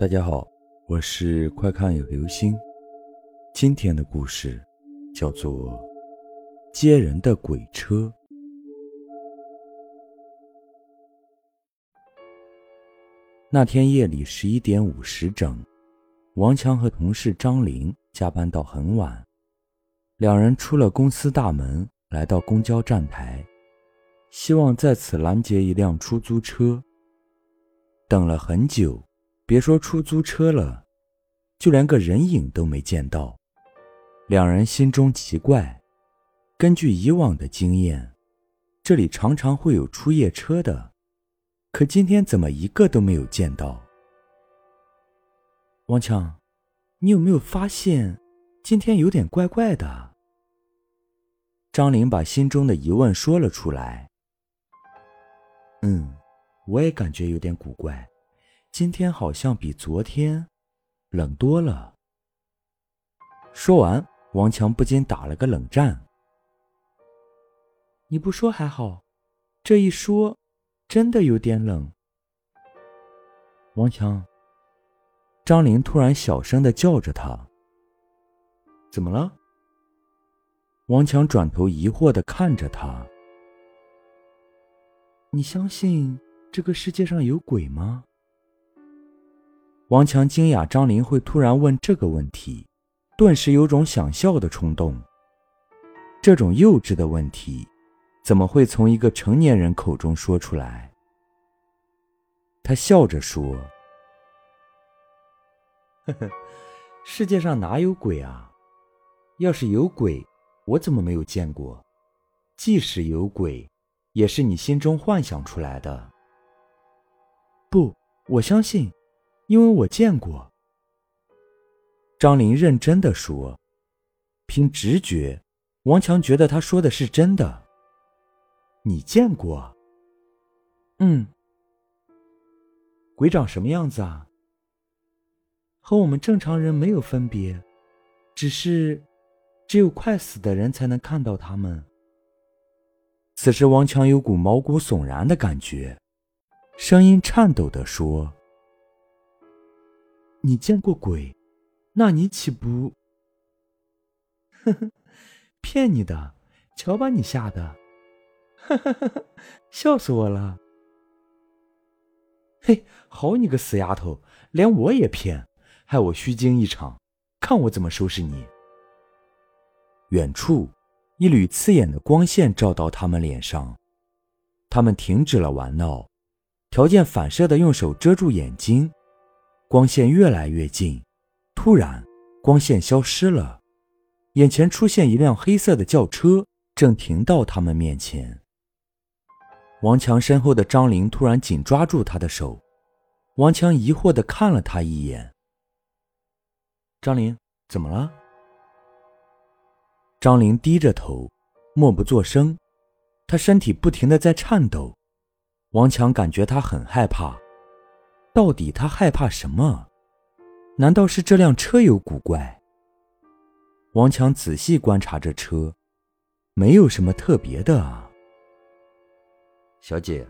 大家好，我是快看有流星。今天的故事叫做《接人的鬼车》。那天夜里十一点五十整，王强和同事张玲加班到很晚，两人出了公司大门，来到公交站台，希望在此拦截一辆出租车。等了很久。别说出租车了，就连个人影都没见到。两人心中奇怪。根据以往的经验，这里常常会有出夜车的，可今天怎么一个都没有见到？王强，你有没有发现今天有点怪怪的？张玲把心中的疑问说了出来。嗯，我也感觉有点古怪。今天好像比昨天冷多了。说完，王强不禁打了个冷战。你不说还好，这一说，真的有点冷。王强，张玲突然小声的叫着他：“怎么了？”王强转头疑惑的看着他：“你相信这个世界上有鬼吗？”王强惊讶张林会突然问这个问题，顿时有种想笑的冲动。这种幼稚的问题，怎么会从一个成年人口中说出来？他笑着说：“呵呵，世界上哪有鬼啊？要是有鬼，我怎么没有见过？即使有鬼，也是你心中幻想出来的。不，我相信。”因为我见过。张林认真的说：“凭直觉，王强觉得他说的是真的。你见过？嗯。鬼长什么样子啊？和我们正常人没有分别，只是只有快死的人才能看到他们。”此时，王强有股毛骨悚然的感觉，声音颤抖的说。你见过鬼，那你岂不？呵呵，骗你的，瞧把你吓的，哈哈哈哈，笑死我了！嘿，好你个死丫头，连我也骗，害我虚惊一场，看我怎么收拾你！远处，一缕刺眼的光线照到他们脸上，他们停止了玩闹，条件反射的用手遮住眼睛。光线越来越近，突然，光线消失了，眼前出现一辆黑色的轿车，正停到他们面前。王强身后的张玲突然紧抓住他的手，王强疑惑地看了他一眼。张玲，怎么了？张玲低着头，默不作声，她身体不停地在颤抖。王强感觉她很害怕。到底他害怕什么？难道是这辆车有古怪？王强仔细观察着车，没有什么特别的啊。小姐，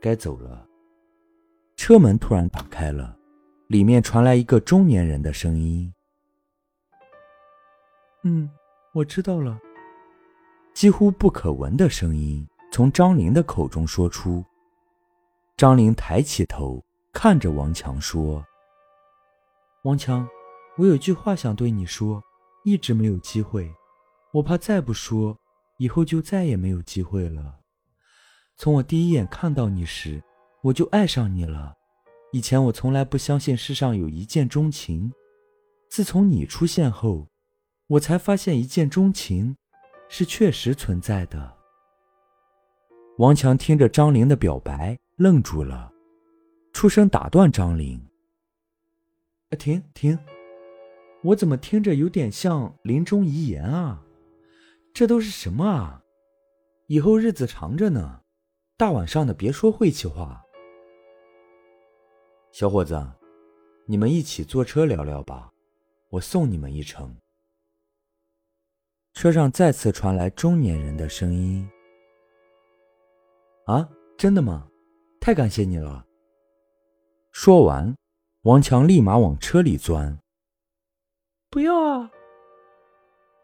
该走了。车门突然打开了，里面传来一个中年人的声音：“嗯，我知道了。”几乎不可闻的声音从张玲的口中说出。张玲抬起头。看着王强说：“王强，我有句话想对你说，一直没有机会。我怕再不说，以后就再也没有机会了。从我第一眼看到你时，我就爱上你了。以前我从来不相信世上有一见钟情，自从你出现后，我才发现一见钟情是确实存在的。”王强听着张玲的表白，愣住了。出声打断张玲。停停，我怎么听着有点像临终遗言啊？这都是什么啊？以后日子长着呢，大晚上的别说晦气话。小伙子，你们一起坐车聊聊吧，我送你们一程。车上再次传来中年人的声音。啊，真的吗？太感谢你了。说完，王强立马往车里钻。不要啊！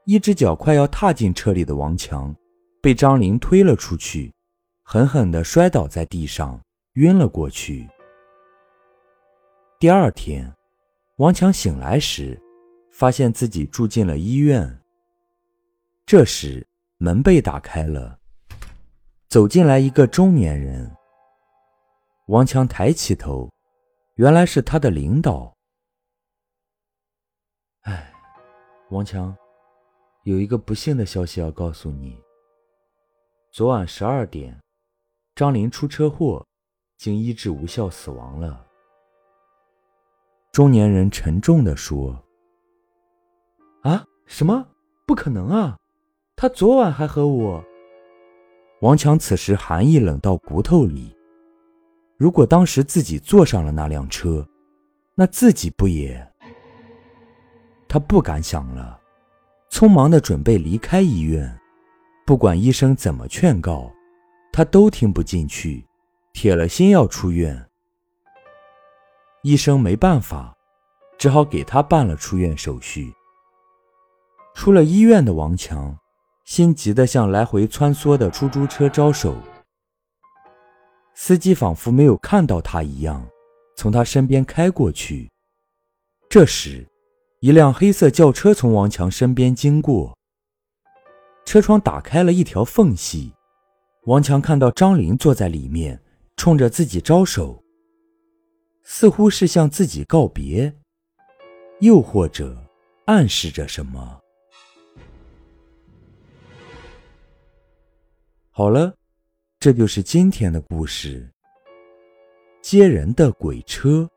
一只脚快要踏进车里的王强，被张玲推了出去，狠狠地摔倒在地上，晕了过去。第二天，王强醒来时，发现自己住进了医院。这时，门被打开了，走进来一个中年人。王强抬起头，原来是他的领导。哎，王强，有一个不幸的消息要告诉你。昨晚十二点，张林出车祸，经医治无效死亡了。中年人沉重地说：“啊，什么？不可能啊！他昨晚还和我……”王强此时寒意冷到骨头里。如果当时自己坐上了那辆车，那自己不也……他不敢想了，匆忙的准备离开医院。不管医生怎么劝告，他都听不进去，铁了心要出院。医生没办法，只好给他办了出院手续。出了医院的王强，心急得向来回穿梭的出租车招手。司机仿佛没有看到他一样，从他身边开过去。这时，一辆黑色轿车从王强身边经过，车窗打开了一条缝隙，王强看到张玲坐在里面，冲着自己招手。似乎是向自己告别，又或者暗示着什么。好了，这就是今天的故事。接人的鬼车。